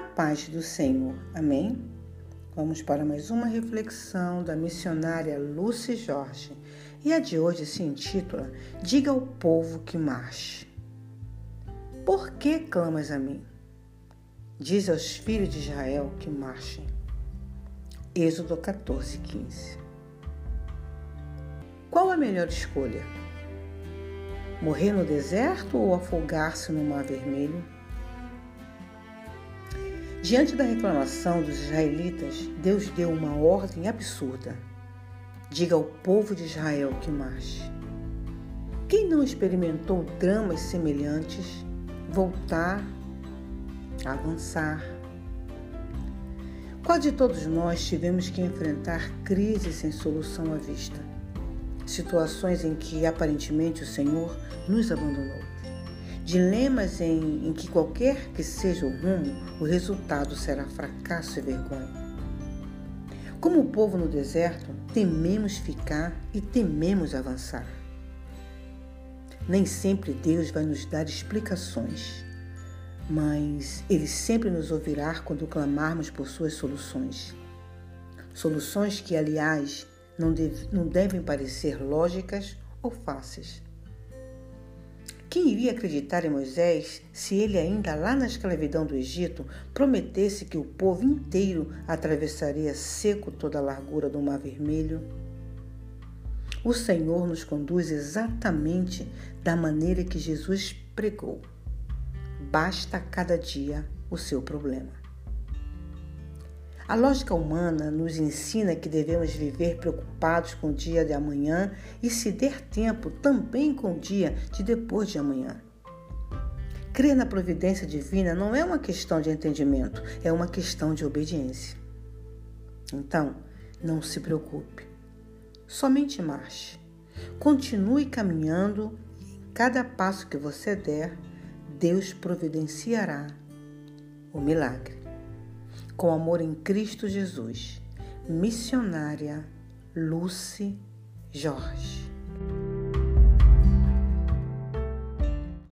paz do Senhor. Amém? Vamos para mais uma reflexão da missionária Lucy Jorge. E a de hoje se intitula Diga ao povo que marche. Por que clamas a mim? Diz aos filhos de Israel que marchem. Êxodo 14, 15. Qual a melhor escolha? Morrer no deserto ou afogar-se no Mar Vermelho? Diante da reclamação dos israelitas, Deus deu uma ordem absurda. Diga ao povo de Israel que marche. Quem não experimentou dramas semelhantes, voltar, avançar? Qual de todos nós tivemos que enfrentar crises sem solução à vista? Situações em que aparentemente o Senhor nos abandonou dilemas em, em que qualquer que seja o rumo, o resultado será fracasso e vergonha. Como o povo no deserto, tememos ficar e tememos avançar. Nem sempre Deus vai nos dar explicações, mas Ele sempre nos ouvirá quando clamarmos por suas soluções. Soluções que, aliás, não, deve, não devem parecer lógicas ou fáceis quem iria acreditar em Moisés se ele, ainda lá na escravidão do Egito, prometesse que o povo inteiro atravessaria seco toda a largura do Mar Vermelho? O Senhor nos conduz exatamente da maneira que Jesus pregou. Basta cada dia o seu problema. A lógica humana nos ensina que devemos viver preocupados com o dia de amanhã e, se der tempo, também com o dia de depois de amanhã. Crer na providência divina não é uma questão de entendimento, é uma questão de obediência. Então, não se preocupe. Somente marche. Continue caminhando e em cada passo que você der, Deus providenciará o milagre com amor em Cristo Jesus. Missionária Lucy Jorge.